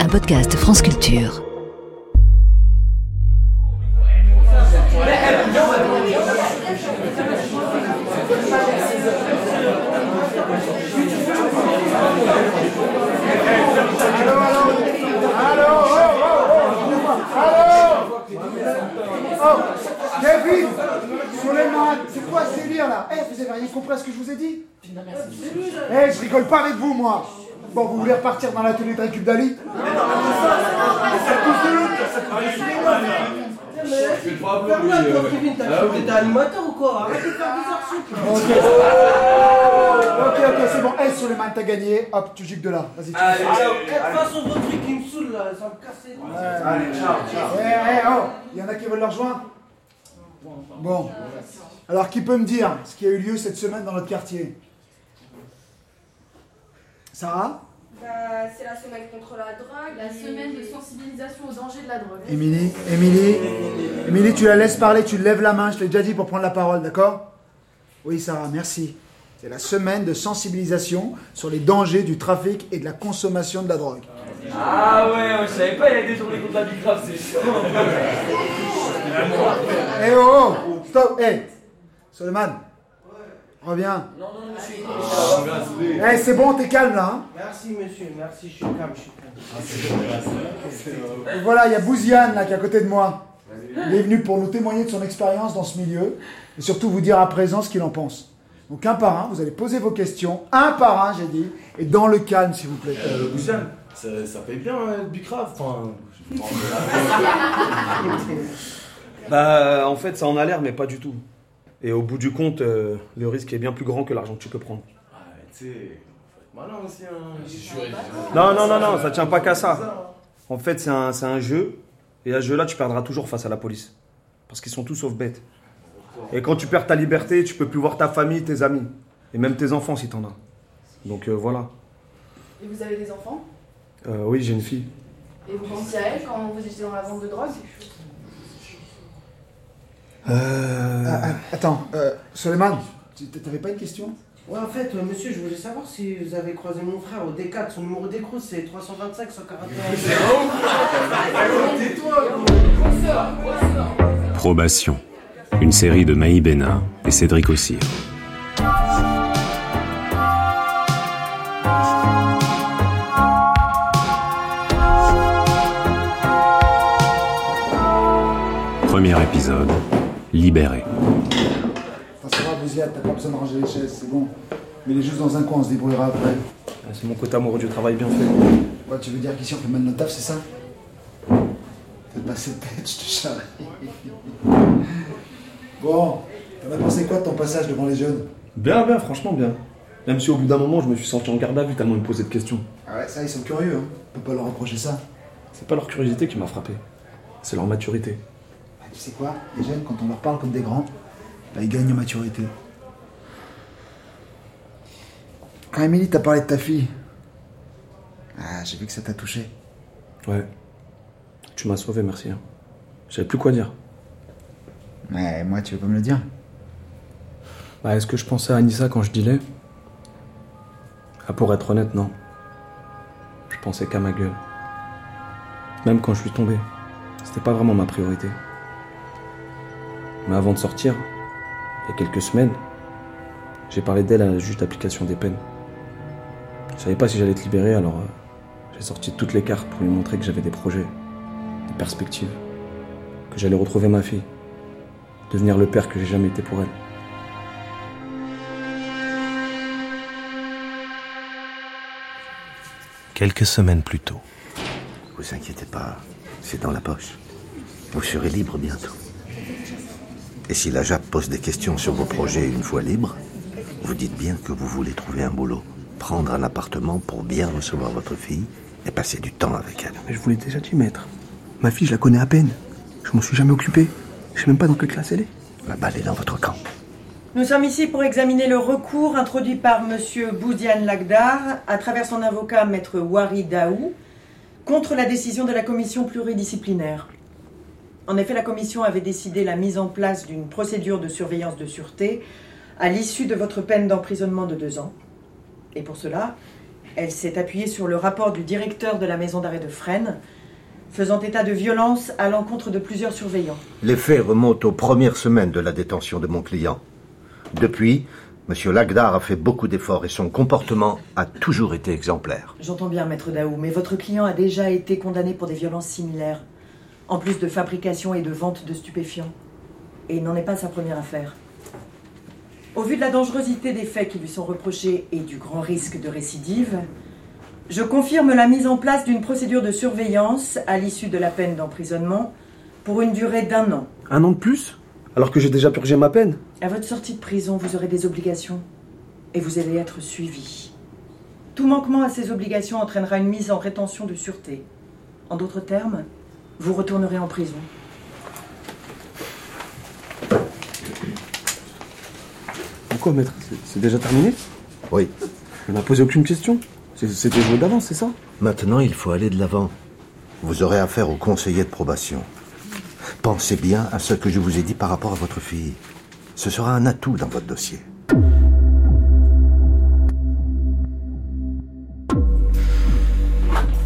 Un podcast France Culture. Oh, Kevin Suleiman, c'est quoi ce délire là? Eh, vous avez rien compris à ce que je vous ai dit? Eh, je rigole pas avec vous, moi Bon, vous voulez repartir dans l'atelier de récup d'Ali Ferme-la, toi, Kevin, t'as cru que t'étais animateur ou quoi Arrête de faire des heures sup. Ok, ok, c'est bon. Eh, Suleiman, t'as gagné. Hop, tu gicles de là. Vas-y, tu Allez, de façon, votre truc, il me saoule là, ça me casse les couilles. Allez, ciao, ciao. Eh, eh, oh, il y en a qui veulent leur rejoindre Bon. Alors, qui peut me dire ce qui a eu lieu cette semaine dans notre quartier Sarah Bah, c'est la semaine contre la drogue. La semaine de sensibilisation aux dangers de la drogue. Émilie, Émilie, Émilie, tu la laisses parler, tu lèves la main, je t'ai déjà dit pour prendre la parole, d'accord? Oui, Sarah, merci. C'est la semaine de sensibilisation sur les dangers du trafic et de la consommation de la drogue. Ah ouais, ouais, je savais pas, il y a des journées contre la bicrave, c'est chaud. Eh oh, oh Stop Eh Suleiman Reviens. Non, non, monsieur. Eh, c'est bon, t'es calme là. hein Merci, monsieur, merci, je suis calme, je suis calme. Et voilà, il y a Bouziane là qui est à côté de moi. Il est venu pour nous témoigner de son expérience dans ce milieu et surtout vous dire à présent ce qu'il en pense. Donc un par un, vous allez poser vos questions, un par un j'ai dit, et dans le calme s'il vous plaît. Euh, Boussiane, ça, ça paye bien, Bicrave. Enfin, je prends de Bah, en fait, ça en a l'air, mais pas du tout. Et au bout du compte, euh, le risque est bien plus grand que l'argent que tu peux prendre. Ah, tu sais, aussi. Hein. Non, non, non, non, ça tient pas qu'à ça. En fait, c'est un, c'est un jeu, et à ce jeu-là, tu perdras toujours face à la police. Parce qu'ils sont tous sauf bêtes. Et quand tu perds ta liberté, tu peux plus voir ta famille, tes amis, et même tes enfants si t'en as. Donc euh, voilà. Et vous avez des enfants? Euh, oui, j'ai une fille. Et vous pensiez à elle quand vous étiez dans la vente de drogue? Euh... Ah, ah, attends, euh, Suleiman, tu- t'avais pas une question? Ouais, en fait, euh, monsieur, je voulais savoir si vous avez croisé mon frère au D4. Son numéro d'écrou, c'est 325 141. Probation, une série de Maï Bénin et Cédric Ossir. Premier épisode, Libéré. Ça t'as pas besoin de ranger les chaises, c'est bon. Mets-les juste dans un coin, on se débrouillera après. Ah, C'est mon côté amoureux du travail bien fait. Tu veux dire qu'ici on fait mal notre taf, c'est ça? T'as pas cette tête, je te charrie. Bon, t'en as pensé quoi de ton passage devant les jeunes? Bien, bien, franchement bien. Même si au bout d'un moment, je me suis senti en garde à vue tellement ils me posaient de questions. Ah ouais, ça, ils sont curieux, hein. On peut pas leur reprocher ça. C'est pas leur curiosité qui m'a frappé, c'est leur maturité. Tu sais quoi Les jeunes, quand on leur parle comme des grands, bah, ils gagnent en maturité. Quand Émilie t'a parlé de ta fille, ah, j'ai vu que ça t'a touché. Ouais. Tu m'as sauvé, merci. hein. J'avais plus quoi dire. Mais moi, tu veux pas me le dire? Bah, est-ce que je pensais à Anissa quand je dilais Ah, pour être honnête, non. Je pensais qu'à ma gueule. Même quand je suis tombé, c'était pas vraiment ma priorité. Mais avant de sortir, il y a quelques semaines, j'ai parlé d'elle à la juge d'application des peines. Je savais pas si j'allais être libéré, alors euh, j'ai sorti toutes les cartes pour lui montrer que j'avais des projets, des perspectives, que j'allais retrouver ma fille, devenir le père que j'ai jamais été pour elle. Quelques semaines plus tôt. Vous inquiétez pas, c'est dans la poche. Vous serez libre bientôt. Et si la JAP pose des questions sur vos projets une fois libre, vous dites bien que vous voulez trouver un boulot, prendre un appartement pour bien recevoir votre fille et passer du temps avec elle. Mais je vous l'ai déjà dit, maître. Ma fille, je la connais à peine. Je m'en suis jamais occupé. Je sais même pas dans quelle classe elle est. La balle est dans votre camp. Nous sommes ici pour examiner le recours introduit par M. Boudiane Lagdar à travers son avocat Maître Wari Daou contre la décision de la commission pluridisciplinaire. En effet, la commission avait décidé la mise en place d'une procédure de surveillance de sûreté à l'issue de votre peine d'emprisonnement de deux ans. Et pour cela, Elle s'est appuyée sur le rapport du directeur de la maison d'arrêt de Fresnes, faisant état de violence à l'encontre de plusieurs surveillants. Les faits remontent aux premières semaines de la détention de mon client. Depuis, M. Lagdar a fait beaucoup d'efforts et son comportement a toujours été exemplaire. J'entends bien, maître Daou, mais votre client a déjà été condamné pour des violences similaires, en plus de fabrication et de vente de stupéfiants. Et il n'en est pas sa première affaire. Au vu de la dangerosité des faits qui lui sont reprochés et du grand risque de récidive, je confirme la mise en place d'une procédure de surveillance à l'issue de la peine d'emprisonnement pour une durée d'un an. Un an de plus? Alors que j'ai déjà purgé ma peine? À votre sortie de prison, vous aurez des obligations et vous allez être suivi. Tout manquement à ces obligations entraînera une mise en rétention de sûreté. En d'autres termes, vous retournerez en prison. Pourquoi, maître C'est- déjà terminé Oui. On n'a posé aucune question C'est- C'était joué d'avance, c'est ça Maintenant, il faut aller de l'avant. Vous aurez affaire au conseiller de probation. Pensez bien à ce que je vous ai dit par rapport à votre fille. Ce sera un atout dans votre dossier.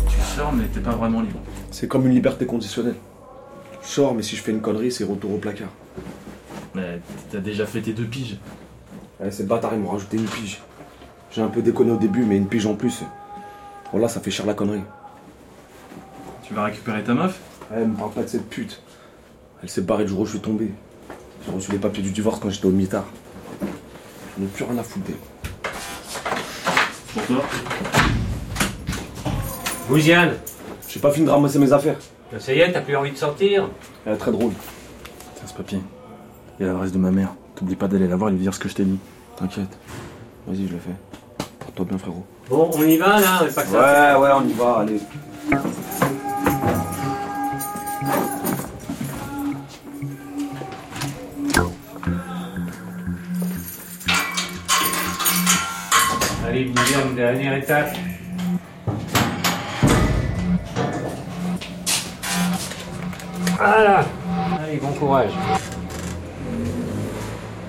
Tu sors, mais t'es pas vraiment libre. C'est comme une liberté conditionnelle. Je sors, mais si je fais une connerie, c'est retour au placard. Mais t'as déjà fait tes deux piges. Ouais, ces bâtards, ils m'ont rajouté une pige. J'ai un peu déconné au début, mais une pige en plus. Bon, là, ça fait cher la connerie. Tu vas récupérer ta meuf? Ouais, me parle pas de cette pute. Elle s'est barrée le jour où je suis tombé. J'ai reçu les papiers du divorce quand j'étais au mitard. J'en ai plus rien à foutre d'elle. Pour toi? Bouziane, J'ai pas fini de ramasser mes affaires. ça y est, t'as plus envie de sortir Elle est très drôle. Tiens ce papier. Il y a l'adresse de ma mère. T'oublies pas d'aller la voir et lui dire ce que je t'ai dit. T'inquiète. Vas-y, je le fais. Porte-toi bien, frérot. Bon, on y va là, mais pas que ça. Ouais, ouais, on y va, allez. Allez, Bouziane, dernière étape. Voilà. Allez, bon courage.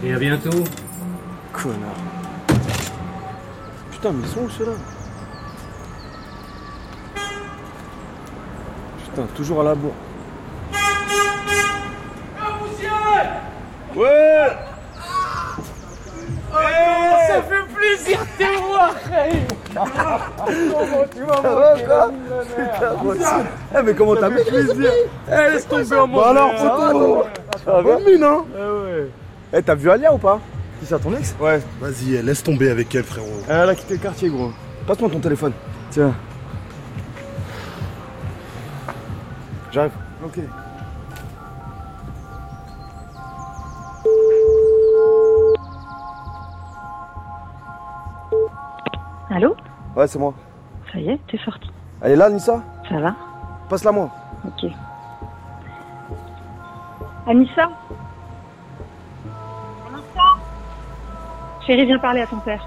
Et à bientôt. Connard. Putain, mais ils sont où ceux-là Putain, toujours à la bourre. Ouais Ça fait plaisir de te voir, Khaïm Tu vas quoi Eh mais comment t'as fait plaisir Eh, laisse tomber en Bon alors, photo Ça va bonne mine, hein ouais. Eh, t'as vu Alia ou pas? Qui ça, ton ex? Ouais. Vas-y, laisse tomber avec elle, frérot. Elle a quitté le quartier, gros. Passe-moi ton téléphone. Tiens. J'arrive. Ok. Ouais, c'est moi. Ça y est, t'es sorti. Elle est là, Nissa Ça va Passe-la moi. Ok. Anissa Anissa Chérie, viens parler à ton père.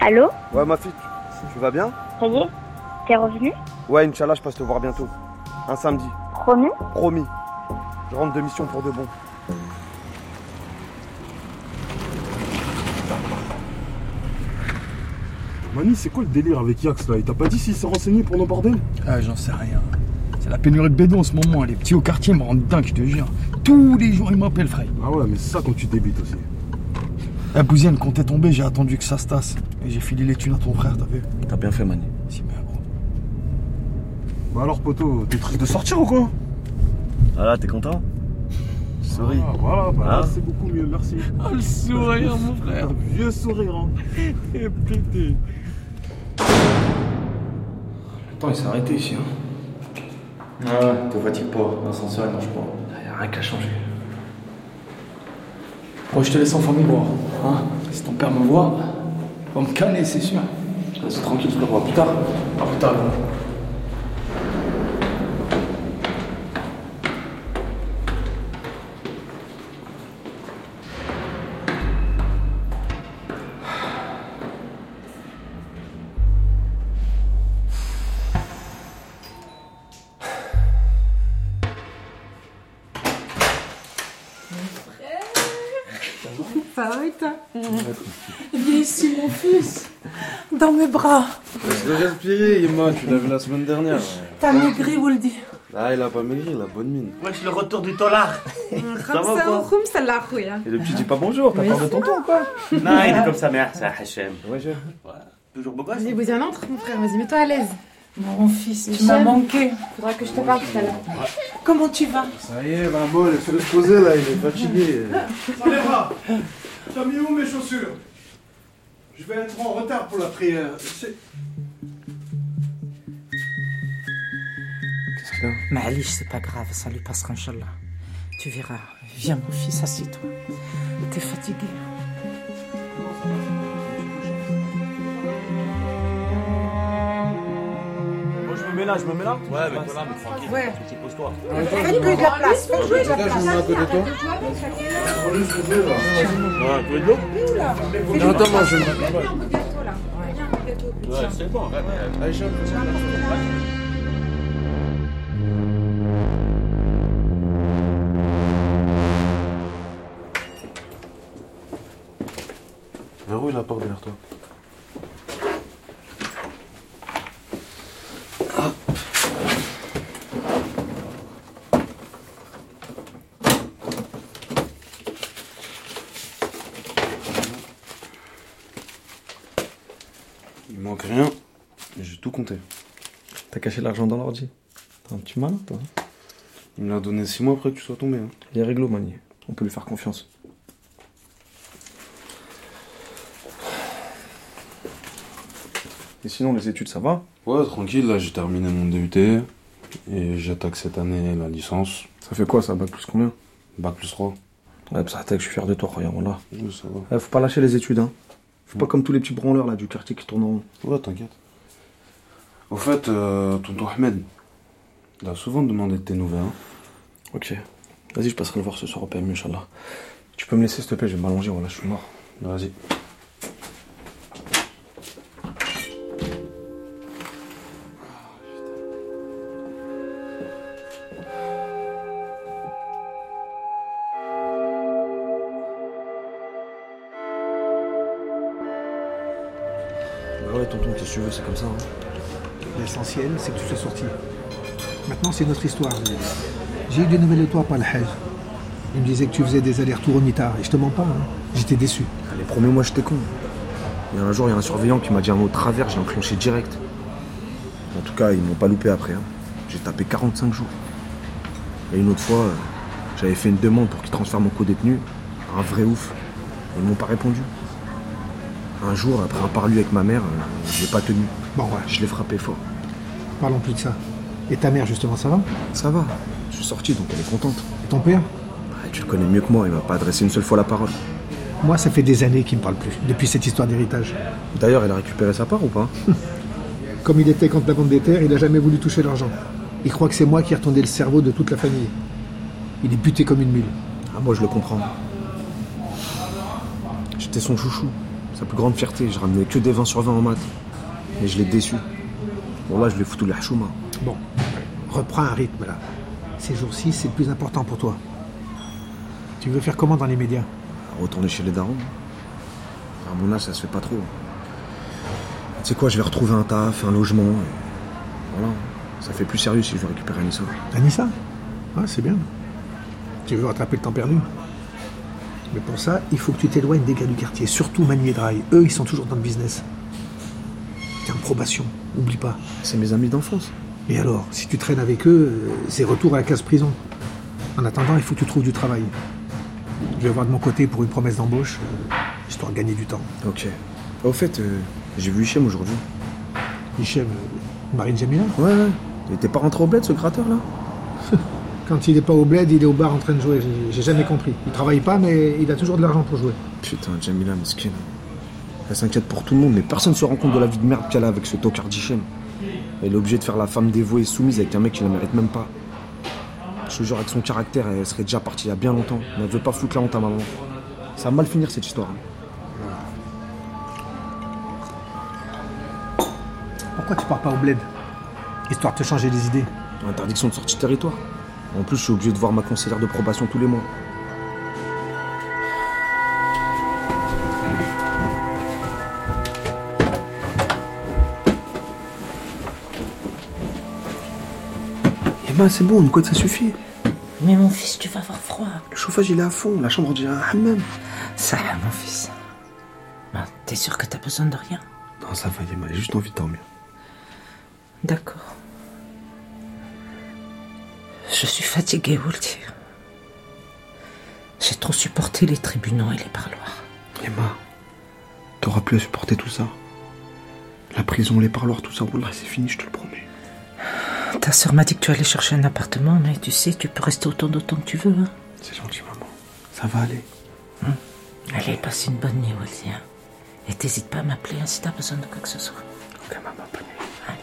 Allô Ouais, ma fille, tu, tu vas bien Ça y est T'es revenu Ouais, Inch'Allah, je passe te voir bientôt. Un samedi. Promis Promis. Je rentre de mission pour de bon. Mani, c'est quoi le délire avec Yax là? Il t'a pas dit s'il s'est renseigné pour nos bordels Ah, j'en sais rien. C'est la pénurie de bédons en ce moment. Les petits au quartier me rendent dingue, je te jure. Tous les jours, ils m'appellent, frère. Ah ouais, mais c'est ça quand tu débites aussi. La bousienne, quand t'es tombé, j'ai attendu que ça se tasse. Et j'ai filé les thunes à ton frère, t'as vu? T'as bien fait, Mani. Si, mais gros. Bah alors, poto, t'es triste de sortir ou quoi? Voilà, t'es content? Souris. Ah, voilà, bah, Hein c'est beaucoup mieux, merci. Oh, le sourire, mon frère. Un vieux sourire, hein. Et pété. Attends, il s'est arrêté ici, hein. Ah ouais, te fatigue pas? L'ascenseur il marche pas. Y'a rien qu'à changer. Bon, je te laisse en famille voir. Hein si ton père me voit, va me calmer, c'est sûr. Reste tranquille, je te revois plus tard. À plus tard. et dans mes bras. Laisse-le respirer, Emma, tu l'as vu la semaine dernière. T'as maigri, Woldy. Ah, il a pas maigri, il a bonne mine. Wesh, le retour du dollar. ça va quoi hein. Et le petit dit pas bonjour, t'as peur de tonton ou quoi Non, il est comme sa mère, c'est un Hachem. Ouais, je... Ouais. Toujours beau gosse Vas-y, vous un entre, mon frère, vas-y, mets-toi à l'aise. Mon fils, tu m'as manqué. Faudra que je te parle tout à. Comment tu vas? Ça y est, maman, laisse-le se poser là, il est fatigué. Valéra, t'as mis où mes chaussures? Je vais être en retard pour la prière. C'est- Qu'est-ce qu'il y a? Malish, c'est pas grave, ça lui passera, Inch'Allah. Tu verras. Viens, mon fils, assieds-toi. T'es fatigué. Mets là, je me mets là Ouais, mais toi là, mais tranquille. Ouais. Tu poses-toi. Fais-lui de la place. Fais jouer de la place. je me mets à côté de toi. Ouais, tu veux de l'eau Non, attends, moi, je Ouais, c'est bon. Allez, chef. Verrouille la porte derrière toi. Il manque rien. J'ai tout compté. T'as caché l'argent dans l'ordi T'es un petit malin, toi. hein Il me l'a donné six mois après que tu sois tombé. Hein. Il est réglo, Mani. On peut lui faire confiance. Et sinon, les études, ça va? Ouais, tranquille, là j'ai terminé mon DUT et j'attaque cette année la licence. Ça fait quoi, ça Bac plus combien? Bac plus 3. Ouais, bah, ça je suis fier de toi, regarde, là. Ouais, ça va. Eh, faut pas lâcher les études, hein. Faut pas comme tous les petits branleurs, là, du quartier qui tournent en rond. Ouais, t'inquiète. Au fait, euh, tonton Ahmed, il a souvent demandé de tes nouvelles. hein. Ok. Vas-y, je passerai le voir ce soir au PMU, Inch'Allah. Tu peux me laisser, s'il te plaît, je vais m'allonger, voilà, je suis mort. Vas-y. C'est que tu sois sorti. Maintenant, c'est notre histoire. J'ai eu des nouvelles de toi par le Hajj. Il me disait que tu faisais des allers-retours au mitard. Et je te mens pas, hein. j'étais déçu. Les premiers mois, j'étais con. Il y a un jour, il y a un surveillant qui m'a dit un mot de travers, j'ai enclenché direct. En tout cas, ils m'ont pas loupé après. hein. J'ai tapé 45 jours. Et une autre fois, euh, j'avais fait une demande pour qu'ils transfèrent mon co-détenu. Un vrai ouf. Ils m'ont pas répondu. Un jour, après un parlu avec ma mère, euh, je l'ai pas tenu. Bon, ouais. Je l'ai frappé fort. Parlons plus de ça. Et ta mère, justement, ça va Ça va. Je suis sorti, donc elle est contente. Et ton père Ouais, tu le connais mieux que moi, il m'a pas adressé une seule fois la parole. Moi, ça fait des années qu'il me parle plus, depuis cette histoire d'héritage. D'ailleurs, elle a récupéré sa part ou pas? Comme il était contre la vente des terres, il a jamais voulu toucher l'argent. Il croit que c'est moi qui ai retourné le cerveau de toute la famille. Il est buté comme une mule. Ah, moi, je le comprends. J'étais son chouchou, sa plus grande fierté. Je ramenais que des 20 sur 20 en maths. Mais je l'ai déçu. Bon, là, je l'ai foutu les hachouma. Bon, reprends un rythme là. Ces jours-ci, c'est le plus important pour toi. Tu veux faire comment dans les médias? Retourner chez les darons. À mon âge, ça se fait pas trop. Tu sais quoi, je vais retrouver un taf, un logement. et Voilà. Ça fait plus sérieux si je veux récupérer Anissa. Anissa? Ah, c'est bien. Tu veux rattraper le temps perdu Mais pour ça, il faut que tu t'éloignes des gars du quartier, surtout Manu et Draï. Eux, ils sont toujours dans le business. T'es en probation, oublie pas. C'est mes amis d'enfance. Et alors, si tu traînes avec eux, euh, c'est retour à la case prison. En attendant, il faut que tu trouves du travail. Je vais voir de mon côté pour une promesse d'embauche, euh, histoire de gagner du temps. Ok. Au fait, euh, j'ai vu Hichem aujourd'hui. Hichem, euh, Marine Jamila? Ouais, ouais. Il était pas rentré au bled, ce gratteur, là Quand il est pas au bled, il est au bar en train de jouer. J'ai- J'ai jamais compris. Il travaille pas, mais il a toujours de l'argent pour jouer. Putain, Jamila, mesquine. Elle s'inquiète pour tout le monde, mais personne se rend compte de la vie de merde qu'elle a avec ce tocard d'Hichem. Elle est obligée de faire la femme dévouée et soumise avec un mec qui la mérite même pas. Je te jure, avec son caractère, elle serait déjà partie il y a bien longtemps. Mais elle veut pas foutre la honte à maman. Ça va mal finir cette histoire. Pourquoi tu pars pas au bled Histoire de te changer les idées? Interdiction de sortie de territoire. En plus, je suis obligé de voir ma conseillère de probation tous les mois. Emma, c'est bon, une couette ça suffit. Mais mon fils, tu vas avoir froid. Le chauffage il est à fond, la chambre dirait un hammam. Ça, mon fils. Ben, T'es sûr que t'as besoin de rien? Non, ça va, Emma, j'ai juste envie de dormir. D'accord. Je suis fatiguée, dire. J'ai trop supporté les tribunaux et les parloirs. Emma, t'auras plus à supporter tout ça. La prison, les parloirs, tout ça, Wallah, c'est fini, je te le promets. Ta sœur m'a dit que tu allais chercher un appartement, mais tu sais, tu peux rester autant de temps que tu veux. Hein. C'est gentil, maman. Ça va aller. Allez, passe une bonne nuit, Walter. Et t'hésites pas à m'appeler hein, si t'as besoin de quoi que ce soit. Ok, maman, bonne nuit. Allez.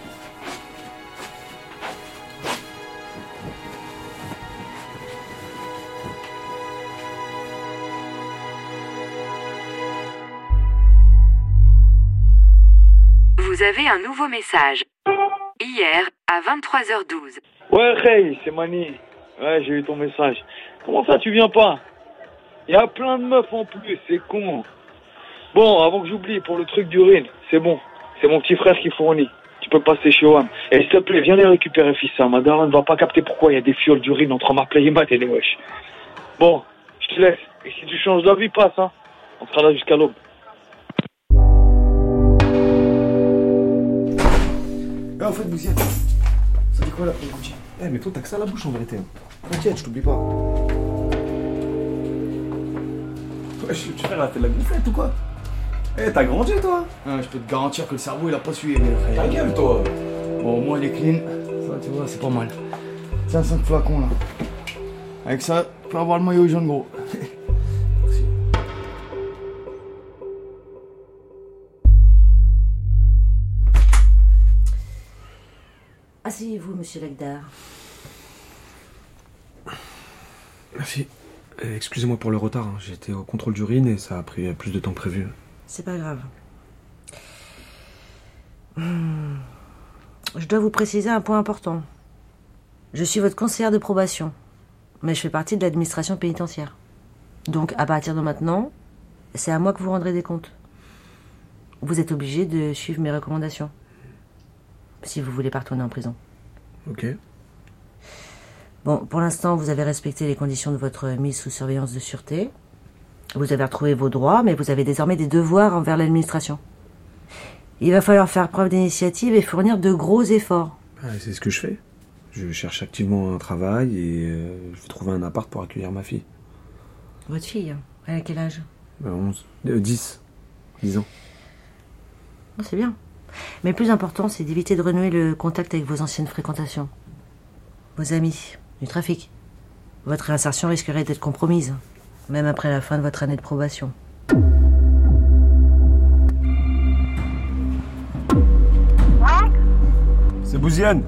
Vous avez un nouveau message. Hier, à 23h12. Ouais, hey, c'est Mani. Ouais, j'ai eu ton message. Comment ça, tu viens pas? Il y a plein de meufs en plus, c'est con. Bon, avant que j'oublie, pour le truc d'urine, c'est bon. C'est mon petit frère qui fournit. Tu peux passer chez OAM. Et s'il te plaît, viens les récupérer, fils. hein. Ma daronne ne va pas capter pourquoi il y a des fioles d'urine entre ma play et ma télé, wesh. Bon, je te laisse. Et si tu changes d'avis, passe, hein. On sera là jusqu'à l'aube. Eh, en fait, vous y êtes. Ça dit quoi là pour le Gucci Eh, mais toi, t'as que ça à la bouche en vérité. T'inquiète, je t'oublie pas. Wesh, petit frère, là, t'es de la gonflette ou quoi Eh, t'as grandi toi Ah, Je peux te garantir que le cerveau il a pas suivi. Ta gueule, toi Bon, au moins il est clean. Ça, tu vois, c'est pas mal. Tiens, 5 flacons là. Avec ça, tu peux avoir le maillot jaune gros. Asseyez-vous, monsieur Lagdar. Merci. Euh, Excusez-moi pour le retard, hein. j'étais au contrôle d'urine et ça a pris plus de temps que prévu. C'est pas grave. Hmm. Je dois vous préciser un point important. Je suis votre conseillère de probation, mais je fais partie de l'administration pénitentiaire. Donc, à partir de maintenant, c'est à moi que vous rendrez des comptes. Vous êtes obligé de suivre mes recommandations. Si vous voulez pas retourner en prison. Ok. Bon, pour l'instant, vous avez respecté les conditions de votre mise sous surveillance de sûreté. Vous avez retrouvé vos droits, mais vous avez désormais des devoirs envers l'administration. Il va falloir faire preuve d'initiative et fournir de gros efforts. Ah, c'est ce que je fais. Je cherche activement un travail et euh, je vais trouver un appart pour accueillir ma fille. Votre fille, elle a quel âge? Euh, 11, euh, 10. 10 ans. Oh, C'est bien. Mais le plus important, c'est d'éviter de renouer le contact avec vos anciennes fréquentations. Vos amis, du trafic. Votre réinsertion risquerait d'être compromise, même après la fin de votre année de probation. C'est Bouziane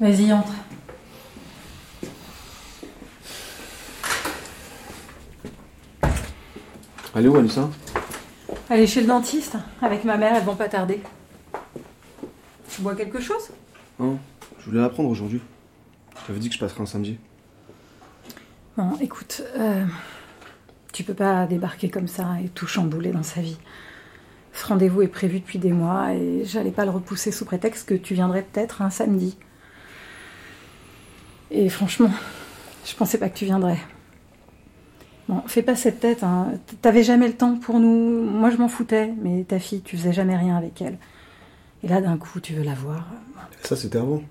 Vas-y, entre. Allez où, Alissa Allez chez le dentiste. Avec ma mère, elles vont pas tarder. Tu bois quelque chose? Non, je voulais la prendre aujourd'hui. J'avais dit que je passerais un samedi. Bon, écoute, euh, tu peux pas débarquer comme ça et tout chambouler dans sa vie. Ce rendez-vous est prévu depuis des mois et j'allais pas le repousser sous prétexte que tu viendrais peut-être un samedi. Et franchement, je pensais pas que tu viendrais. Bon, fais pas cette tête, hein. T'avais jamais le temps pour nous. Moi, je m'en foutais, mais ta fille, tu faisais jamais rien avec elle. Et là, d'un coup, tu veux la voir. Ça, c'était avant.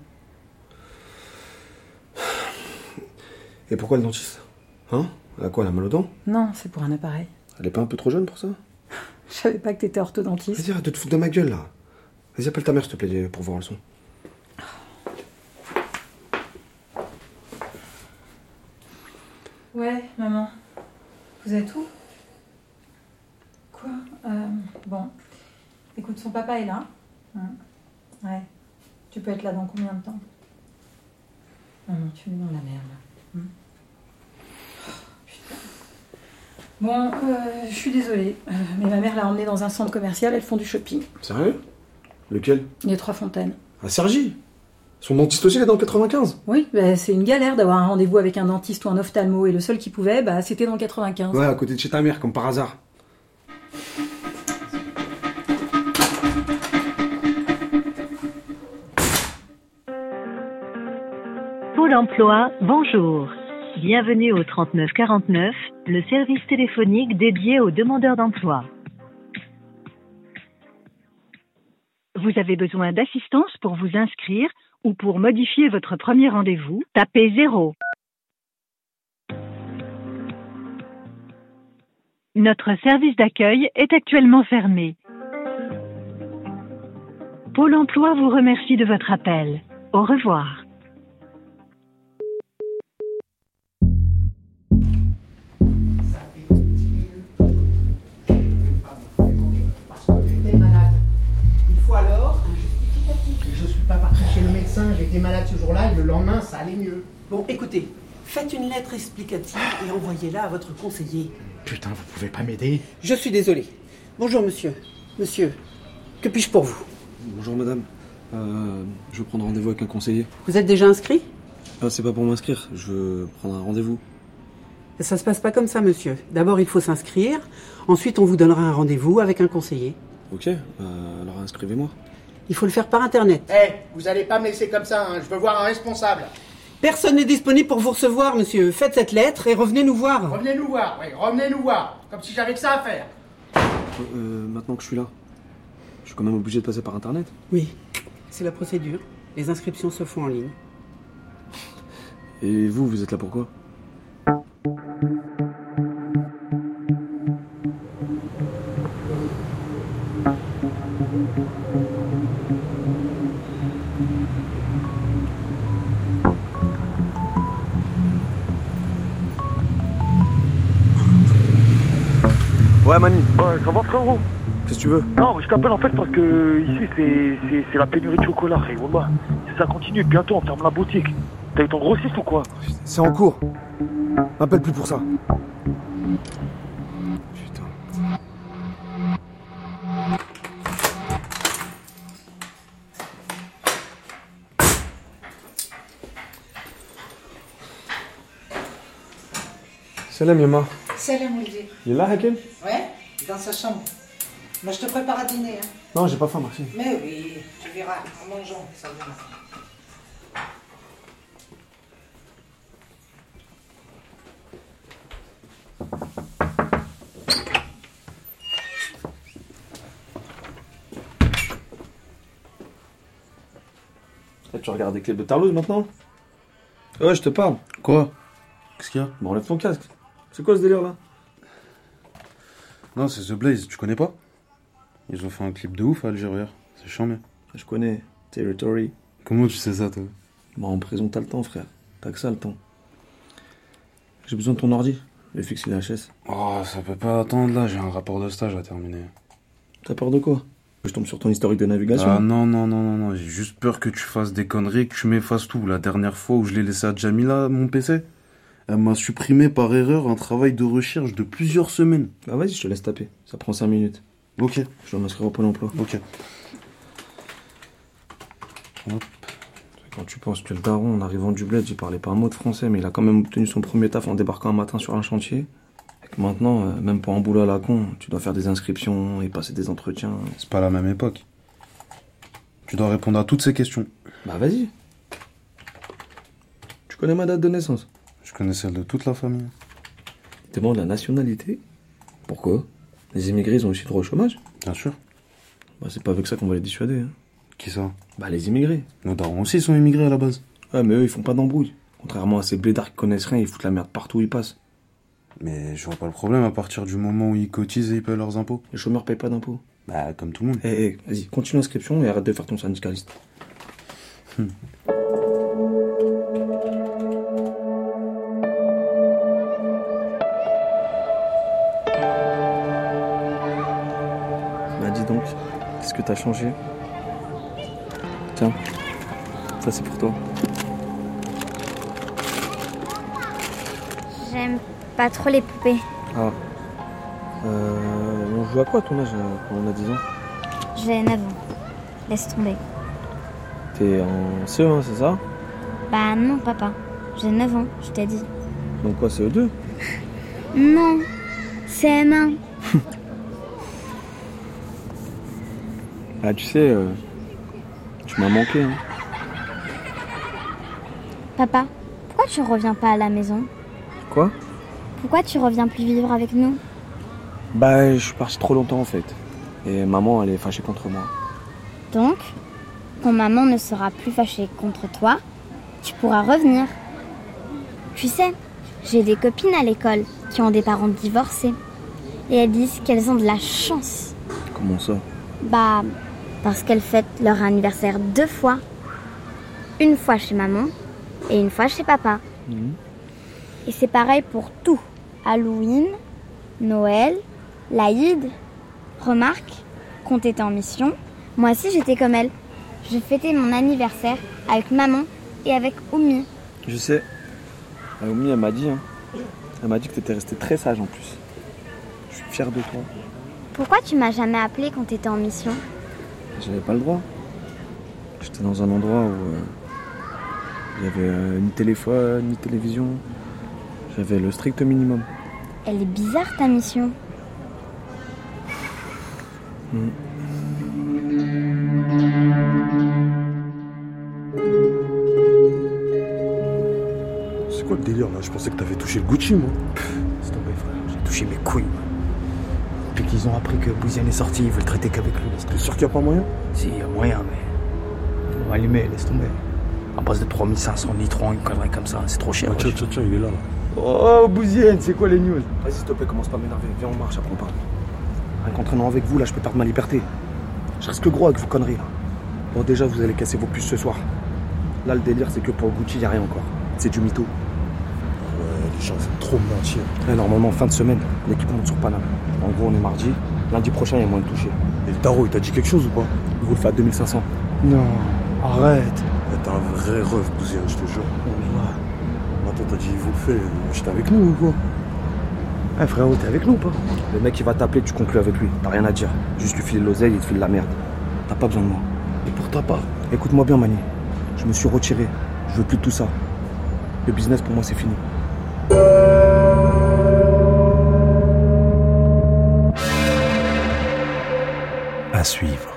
Et pourquoi le dentiste? Hein? Elle a quoi, la mal aux dents Non, c'est pour un appareil. Elle est pas un peu trop jeune pour ça? Je savais pas que t'étais orthodontiste. Vas-y, arrête de te foutre de ma gueule, là. Vas-y, appelle ta mère, s'il te plaît, pour voir le son. Ouais, maman. Vous êtes où? Quoi? Euh, Bon. Écoute, son papa est là. Hein. Ouais. Tu peux être là dans combien de temps? Non, non, tu es dans la merde. Hein? Oh, putain. Bon, euh, je suis désolée, euh, mais ma mère l'a emmenée dans un centre commercial, elles font du shopping. Sérieux? Lequel? Les Trois Fontaines. À Sergi Son dentiste aussi, il est dans le 95 Oui, bah, c'est une galère d'avoir un rendez-vous avec un dentiste ou un ophtalmo, et le seul qui pouvait, bah, c'était dans le 95. Ouais, à côté de chez ta mère, comme par hasard. Pôle emploi, bonjour. Bienvenue au 3949, le service téléphonique dédié aux demandeurs d'emploi. Vous avez besoin d'assistance pour vous inscrire ou pour modifier votre premier rendez-vous, tapez 0. Notre service d'accueil est actuellement fermé. Pôle emploi vous remercie de votre appel. Au revoir. J'étais malade ce jour-là et le lendemain ça allait mieux. Bon, écoutez, faites une lettre explicative et envoyez-la à votre conseiller. Putain, vous pouvez pas m'aider Je suis désolé. Bonjour monsieur. Monsieur, que puis-je pour vous? Bonjour madame. Euh, je veux prendre rendez-vous avec un conseiller. Vous êtes déjà inscrit? Ah, c'est pas pour m'inscrire, je veux prendre un rendez-vous. Ça se passe pas comme ça monsieur. D'abord il faut s'inscrire, ensuite on vous donnera un rendez-vous avec un conseiller. Ok, euh, alors inscrivez-moi. Il faut le faire par internet. Eh, vous allez pas me laisser comme ça, hein. je veux voir un responsable. Personne n'est disponible pour vous recevoir monsieur. Faites cette lettre et revenez nous voir. Revenez nous voir, oui, revenez nous voir. Comme si j'avais que ça à faire. Euh, maintenant que je suis là, je suis quand même obligé de passer par internet. Oui, c'est la procédure. Les inscriptions se font en ligne. Et vous, vous êtes là pourquoi Mani. Ouais, ça va frérot Qu'est-ce que tu veux? Non, mais je t'appelle en fait parce que ici c'est- la pénurie de chocolat, frère. Wallah. Si ça continue, bientôt on ferme la boutique. T'as eu ton grossiste ou quoi? C'est en cours. M'appelle plus pour ça. Salam Yama. Salam Olivier. Il est là, Hakim Ouais, dans sa chambre. Moi, je te prépare à dîner. Hein. Non, j'ai pas faim, merci. Mais oui, tu verras, en mangeant, ça viendra. Eh, tu regardes des clips de Tarlouse maintenant? Ouais, je te parle. Quoi? Qu'est-ce qu'il y a? Bon, enlève ton casque. C'est quoi ce délire là? Non, c'est The Blaze, tu connais pas? Ils ont fait un clip de ouf à Algérie. C'est chiant, Je connais. Territory. Comment tu sais ça, toi? Bon, en prison, t'as le temps, frère. T'as que ça, le temps. J'ai besoin de ton ordi. Le fixe et HS. Oh, ça peut pas attendre là, j'ai un rapport de stage à terminer. T'as peur de quoi? Je tombe sur ton historique de navigation. Ah non, non, non, non, non, j'ai juste peur que tu fasses des conneries, que tu m'effaces tout. La dernière fois où je l'ai laissé à Jamila, mon PC, elle m'a supprimé par erreur un travail de recherche de plusieurs semaines. Bah vas-y, je te laisse taper. Ça prend 5 minutes. Ok. Je dois m'inscrire au Pôle emploi. Ok. Hop. Quand tu penses que le daron, en arrivant du bled, il parlait pas un mot de français, mais il a quand même obtenu son premier taf en débarquant un matin sur un chantier. Et que maintenant, euh, même pour un boulot à la con, tu dois faire des inscriptions et passer des entretiens. C'est pas la même époque. Tu dois répondre à toutes ces questions. Bah vas-y. Tu connais ma date de naissance? Je connais celle de toute la famille. Il demande la nationalité. Pourquoi? Les immigrés, ils ont aussi le droit au chômage Bien sûr. Bah c'est pas avec ça qu'on va les dissuader. hein. Qui ça? Bah les immigrés. Nos darons aussi sont immigrés à la base. Ouais, mais eux, ils font pas d'embrouille. Contrairement à ces blédards qui connaissent rien, ils foutent la merde partout où ils passent. Mais je vois pas le problème à partir du moment où ils cotisent et ils paient leurs impôts. Les chômeurs payent pas d'impôts. Bah, comme tout le monde. Eh, eh, vas-y, continue l'inscription et arrête de faire ton syndicaliste. Que t'as changé Tiens, ça c'est pour toi. J'aime pas trop les poupées. Ah. Euh, on joue à quoi à ton âge quand on a 10 ans? J'ai 9 ans. Laisse tomber. T'es en CE1, c'est ça? Bah non, papa. J'ai 9 ans, je t'ai dit. Donc quoi, CE2 Non, CM1. Ah, tu sais, euh, tu m'as manqué, hein. Papa, pourquoi tu reviens pas à la maison? Quoi? Pourquoi tu reviens plus vivre avec nous? Bah, je suis parti trop longtemps en fait. Et maman, elle est fâchée contre moi. Donc, quand maman ne sera plus fâchée contre toi, tu pourras revenir. Tu sais, j'ai des copines à l'école qui ont des parents divorcés. Et elles disent qu'elles ont de la chance. Comment ça? Bah, parce qu'elles fêtent leur anniversaire deux fois. Une fois chez maman et une fois chez papa. Mhm. Et c'est pareil pour tout. Halloween, Noël, l'Aïd. Remarque, quand t'étais en mission, moi aussi j'étais comme elle. Je fêtais mon anniversaire avec maman et avec Oumi. Je sais. Naomi, elle m'a dit, hein. Elle m'a dit que t'étais resté très sage en plus. Je suis fier de toi. Pourquoi tu m'as jamais appelé quand t'étais en mission? J'avais pas le droit. J'étais dans un endroit où euh, il y avait euh, ni téléphone, ni télévision. J'avais le strict minimum. Elle est bizarre ta mission. Mm. C'est quoi le délire là? Je pensais que t'avais touché le Gucci, moi. C'est tombé, frère. J'ai touché mes couilles. Depuis qu'ils ont appris que Bouziane est sorti, ils veulent traiter qu'avec lui. T'es sûr qu'il n'y a pas moyen? Si, il y a moyen, mais. On va allumer, laisse tomber. À base de 3500 litrons, une connerie comme ça, c'est trop cher. Ah, Tiens, tiens, tiens, il est là. là. Oh, Bouziane, c'est quoi les news? Vas-y, s'il te plaît, commence pas à m'énerver. Viens, on marche, après on parle. Rien qu'entraînant avec vous, là, je peux perdre ma liberté. Je reste que gros avec vos conneries, là. Bon, déjà, vous allez casser vos puces ce soir. Là, le délire, c'est que pour Gucci, y a rien encore. C'est du mytho. Ouais, gens, c'est trop mentir. Normalement, fin de semaine, l'équipe monte sur Paname. En gros, on est mardi. Lundi prochain, il y a moins de toucher. Et le tarot, il t'a dit quelque chose ou pas? Il vous le fait à 2500. Non, arrête. T'es un vrai ref, Bouziane, je te jure. Attends, t'as dit, il vous le fait. J'étais avec nous ou quoi? Eh frérot, t'es avec nous ou pas? Le mec, il va t'appeler, tu conclus avec lui. T'as rien à dire. Juste lui filer l'oseille, il te file la merde. T'as pas besoin de moi. Et pour ta part? Écoute-moi bien, Mani. Je me suis retiré. Je veux plus de tout ça. Le business, pour moi, c'est fini. À suivre.